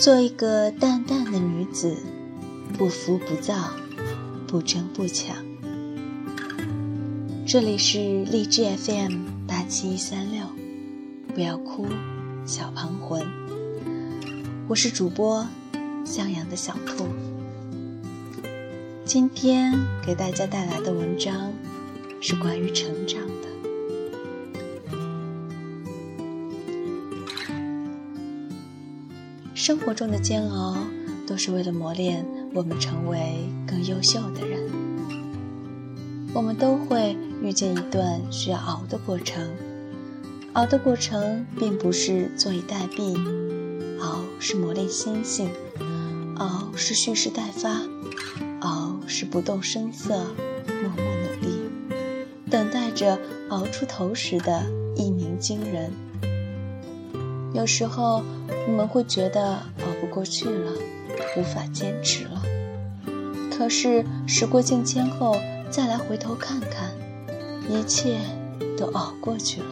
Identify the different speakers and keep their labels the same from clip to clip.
Speaker 1: 做一个淡淡的女子，不浮不躁，不争不抢。这里是荔枝 FM 八七三六，不要哭，小庞魂。我是主播向阳的小兔。今天给大家带来的文章是关于成长生活中的煎熬，都是为了磨练我们成为更优秀的人。我们都会遇见一段需要熬的过程，熬的过程并不是坐以待毙，熬是磨练心性，熬是蓄势待发，熬是不动声色，默默努力，等待着熬出头时的一鸣惊人。有时候。我们会觉得熬不过去了，无法坚持了。可是时过境迁后，再来回头看看，一切都熬过去了。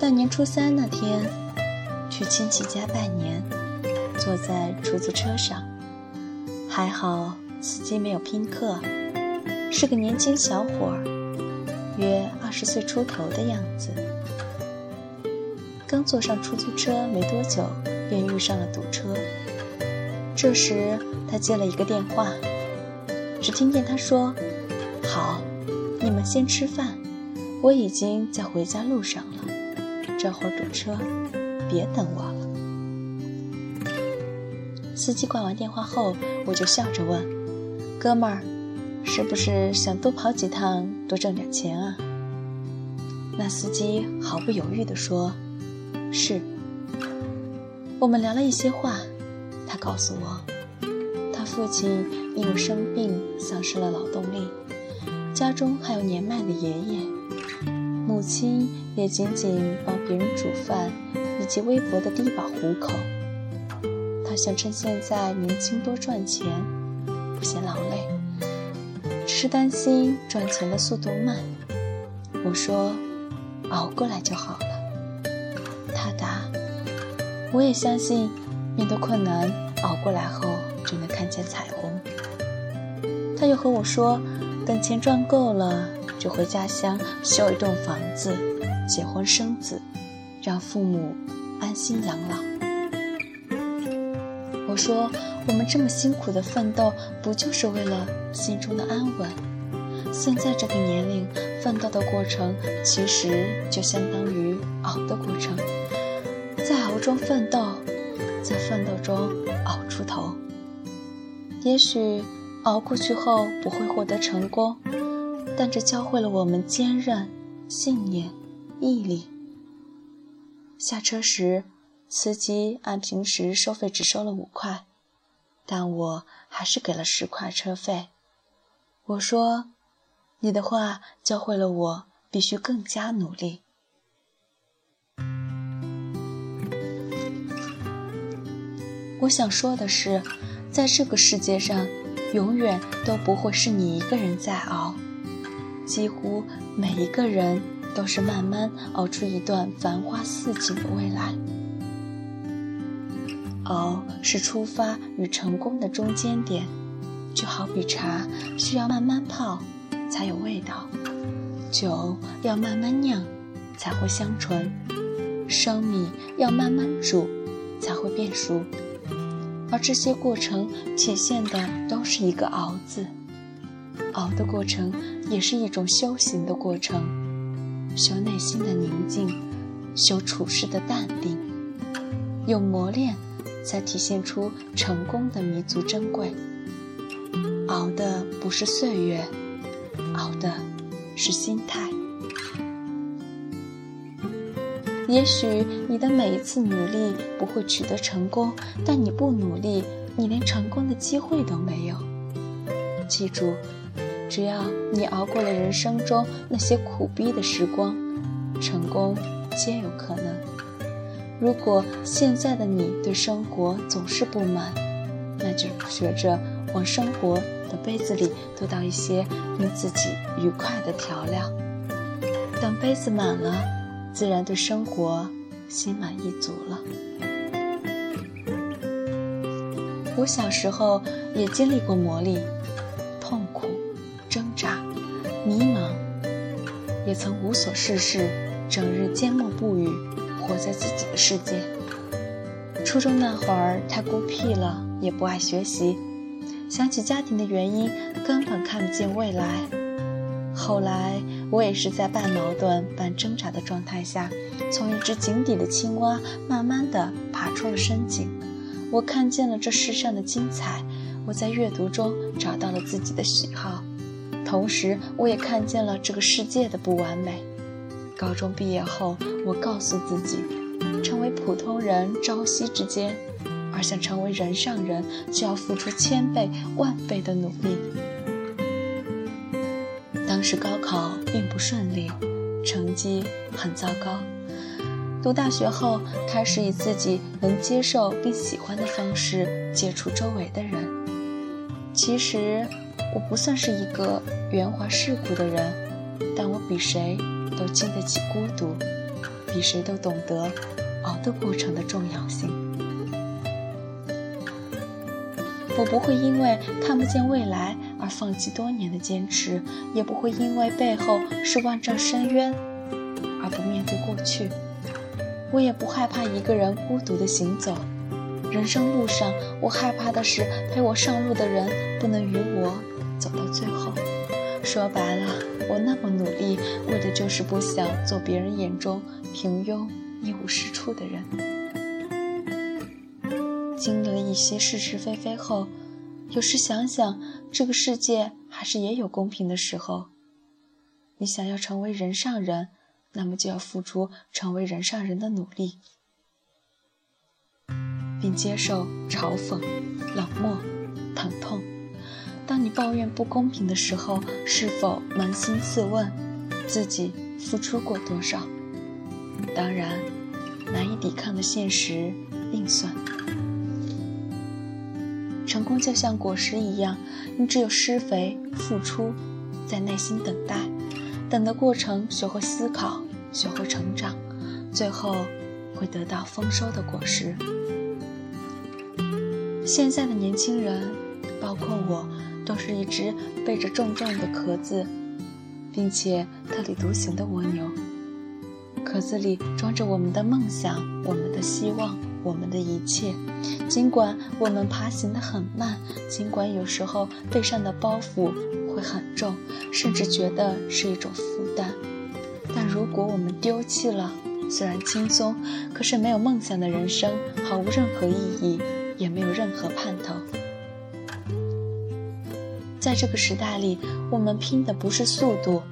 Speaker 1: 大年初三那天，去亲戚家拜年，坐在出租车上，还好司机没有拼客，是个年轻小伙儿，约二十岁出头的样子。刚坐上出租车没多久，便遇上了堵车。这时他接了一个电话，只听见他说：“好，你们先吃饭，我已经在回家路上了。这会儿堵车，别等我了。”司机挂完电话后，我就笑着问：“哥们儿，是不是想多跑几趟，多挣点钱啊？”那司机毫不犹豫地说。是，我们聊了一些话，他告诉我，他父亲因为生病丧失了劳动力，家中还有年迈的爷爷，母亲也仅仅帮别人煮饭以及微薄的低保糊口。他想趁现在年轻多赚钱，不嫌劳累，是担心赚钱的速度慢。我说，熬过来就好了。他答：“我也相信，面对困难，熬过来后就能看见彩虹。”他又和我说：“等钱赚够了，就回家乡修一栋房子，结婚生子，让父母安心养老。”我说：“我们这么辛苦的奋斗，不就是为了心中的安稳？现在这个年龄，奋斗的过程其实就相当于熬的过程。”在熬中奋斗，在奋斗中熬出头。也许熬过去后不会获得成功，但这教会了我们坚韧、信念、毅力。下车时，司机按平时收费只收了五块，但我还是给了十块车费。我说：“你的话教会了我，必须更加努力。”我想说的是，在这个世界上，永远都不会是你一个人在熬，几乎每一个人都是慢慢熬出一段繁花似锦的未来。熬是出发与成功的中间点，就好比茶需要慢慢泡才有味道，酒要慢慢酿才会香醇，生米要慢慢煮才会变熟。而这些过程体现的都是一个“熬”字，熬的过程也是一种修行的过程，修内心的宁静，修处事的淡定，有磨练，才体现出成功的弥足珍贵。熬的不是岁月，熬的是心态。也许你的每一次努力不会取得成功，但你不努力，你连成功的机会都没有。记住，只要你熬过了人生中那些苦逼的时光，成功皆有可能。如果现在的你对生活总是不满，那就学着往生活的杯子里多倒一些令自己愉快的调料，等杯子满了。自然对生活心满意足了。我小时候也经历过磨砺、痛苦、挣扎、迷茫，也曾无所事事，整日缄默不语，活在自己的世界。初中那会儿太孤僻了，也不爱学习，想起家庭的原因，根本看不见未来。后来我也是在半矛盾、半挣扎的状态下，从一只井底的青蛙，慢慢的爬出了深井。我看见了这世上的精彩，我在阅读中找到了自己的喜好，同时我也看见了这个世界的不完美。高中毕业后，我告诉自己，成为普通人朝夕之间，而想成为人上人，就要付出千倍万倍的努力。当时高考并不顺利，成绩很糟糕。读大学后，开始以自己能接受并喜欢的方式接触周围的人。其实，我不算是一个圆滑世故的人，但我比谁都经得起孤独，比谁都懂得熬的过程的重要性。我不会因为看不见未来而放弃多年的坚持，也不会因为背后是万丈深渊而不面对过去。我也不害怕一个人孤独的行走，人生路上，我害怕的是陪我上路的人不能与我走到最后。说白了，我那么努力，为的就是不想做别人眼中平庸一无是处的人。经历了一些是是非非后，有时想想，这个世界还是也有公平的时候。你想要成为人上人。那么就要付出成为人上人的努力，并接受嘲讽、冷漠、疼痛。当你抱怨不公平的时候，是否扪心自问，自己付出过多少？当然，难以抵抗的现实另算。成功就像果实一样，你只有施肥、付出，在耐心等待。等的过程，学会思考，学会成长，最后会得到丰收的果实。现在的年轻人，包括我，都是一只背着重重的壳子，并且特立独行的蜗牛。壳子里装着我们的梦想，我们的希望，我们的一切。尽管我们爬行的很慢，尽管有时候背上的包袱。会很重，甚至觉得是一种负担。但如果我们丢弃了，虽然轻松，可是没有梦想的人生毫无任何意义，也没有任何盼头。在这个时代里，我们拼的不是速度，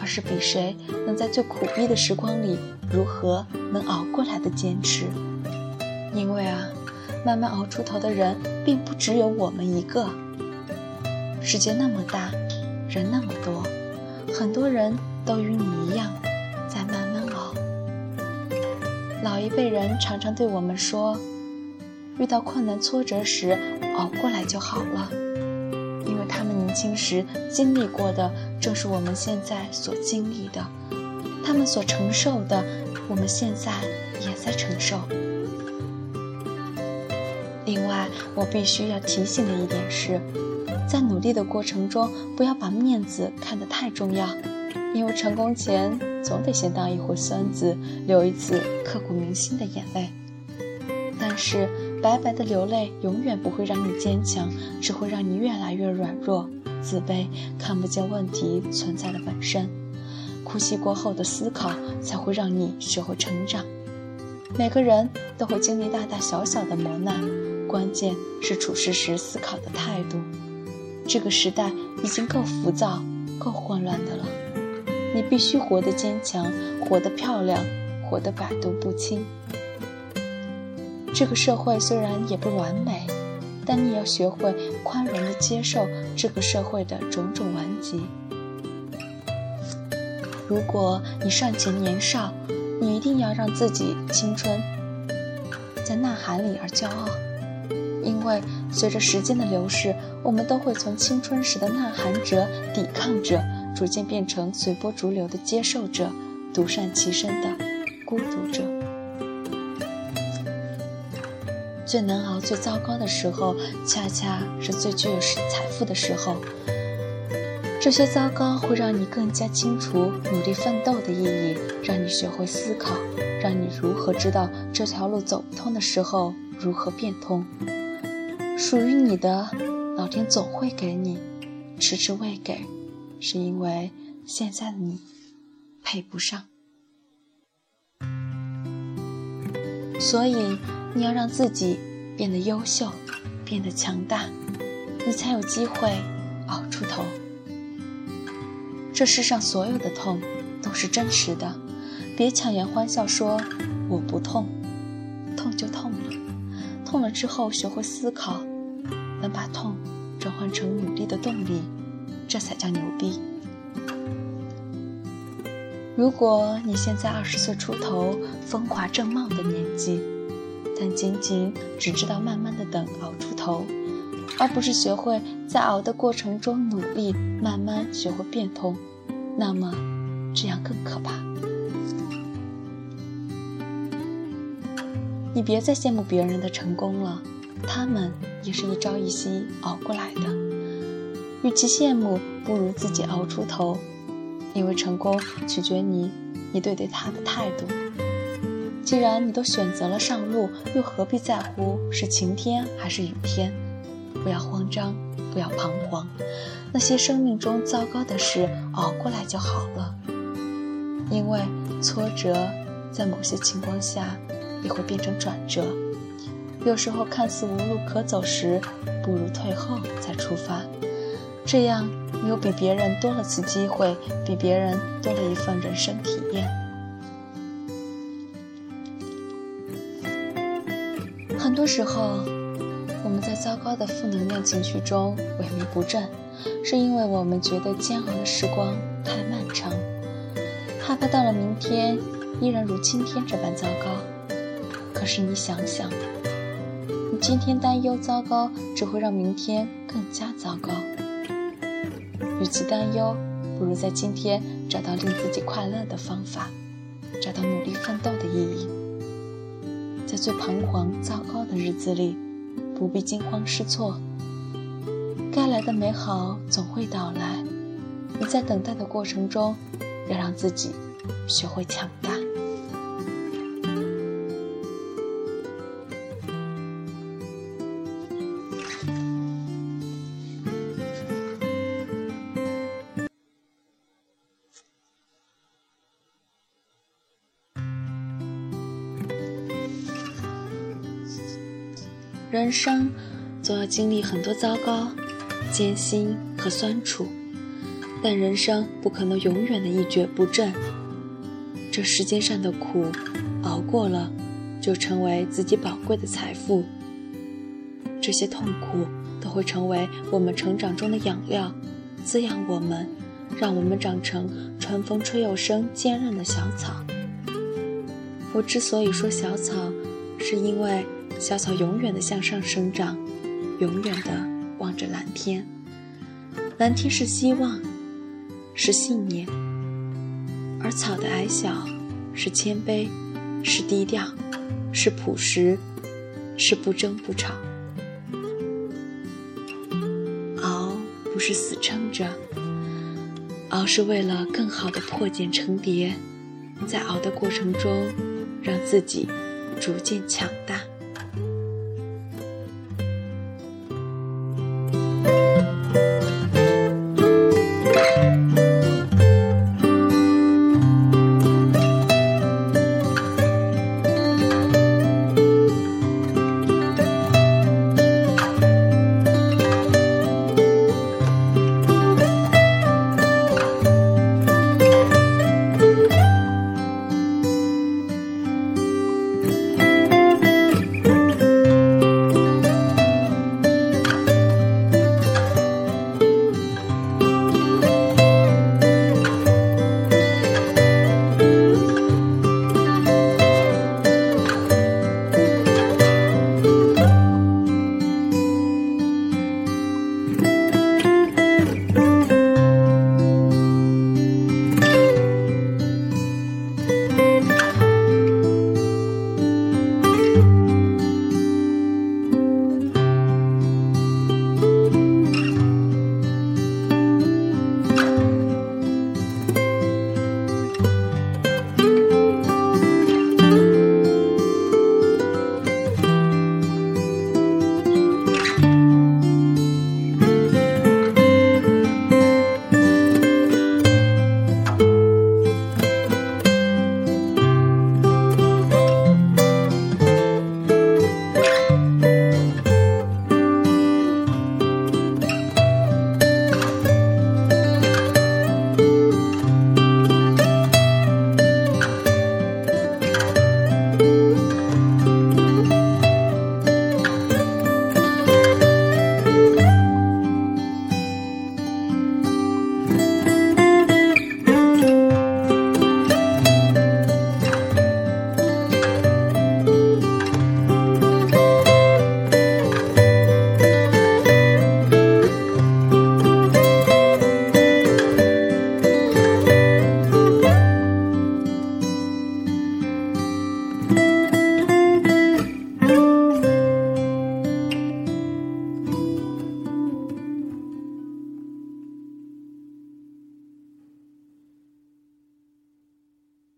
Speaker 1: 而是比谁能在最苦逼的时光里如何能熬过来的坚持。因为啊，慢慢熬出头的人，并不只有我们一个。世界那么大，人那么多，很多人都与你一样，在慢慢熬。老一辈人常常对我们说：“遇到困难挫折时，熬过来就好了。”因为他们年轻时经历过的，正是我们现在所经历的，他们所承受的，我们现在也在承受。另外，我必须要提醒的一点是。在努力的过程中，不要把面子看得太重要，因为成功前总得先当一回孙子，流一次刻骨铭心的眼泪。但是白白的流泪永远不会让你坚强，只会让你越来越软弱、自卑，看不见问题存在的本身。哭泣过后的思考才会让你学会成长。每个人都会经历大大小小的磨难，关键是处事时思考的态度。这个时代已经够浮躁、够混乱的了，你必须活得坚强，活得漂亮，活得百毒不侵。这个社会虽然也不完美，但你也要学会宽容地接受这个社会的种种顽疾。如果你尚且年少，你一定要让自己青春在呐喊里而骄傲。因为随着时间的流逝，我们都会从青春时的呐喊者、抵抗者，逐渐变成随波逐流的接受者、独善其身的孤独者。最难熬、最糟糕的时候，恰恰是最具有财富的时候。这些糟糕会让你更加清楚努力奋斗的意义，让你学会思考，让你如何知道这条路走不通的时候如何变通。属于你的，老天总会给你；迟迟未给，是因为现在的你配不上。所以，你要让自己变得优秀，变得强大，你才有机会熬出头。这世上所有的痛都是真实的，别强颜欢笑说我不痛，痛就痛了，痛了之后学会思考，能把痛转换成努力的动力，这才叫牛逼。如果你现在二十岁出头，风华正茂的年纪，但仅仅只知道慢慢的等熬出头，而不是学会在熬的过程中努力，慢慢学会变通。那么，这样更可怕。你别再羡慕别人的成功了，他们也是一朝一夕熬过来的。与其羡慕，不如自己熬出头。因为成功取决你，你对待他的态度。既然你都选择了上路，又何必在乎是晴天还是雨天？不要慌张，不要彷徨。那些生命中糟糕的事，熬过来就好了。因为挫折在某些情况下也会变成转折。有时候看似无路可走时，不如退后再出发。这样你又比别人多了次机会，比别人多了一份人生体验。多时候，我们在糟糕的负能量情绪中萎靡不振。是因为我们觉得煎熬的时光太漫长，害怕到了明天依然如今天这般糟糕。可是你想想，你今天担忧糟糕，只会让明天更加糟糕。与其担忧，不如在今天找到令自己快乐的方法，找到努力奋斗的意义。在最彷徨糟糕的日子里，不必惊慌失措。该来的美好总会到来，你在等待的过程中，要让自己学会强大。人生总要经历很多糟糕。艰辛和酸楚，但人生不可能永远的一蹶不振。这世间上的苦，熬过了，就成为自己宝贵的财富。这些痛苦都会成为我们成长中的养料，滋养我们，让我们长成春风吹又生、坚韧的小草。我之所以说小草，是因为小草永远的向上生长，永远的。望着蓝天，蓝天是希望，是信念；而草的矮小是谦卑，是低调，是朴实，是不争不吵。熬不是死撑着，熬是为了更好的破茧成蝶，在熬的过程中，让自己逐渐强大。